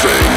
thing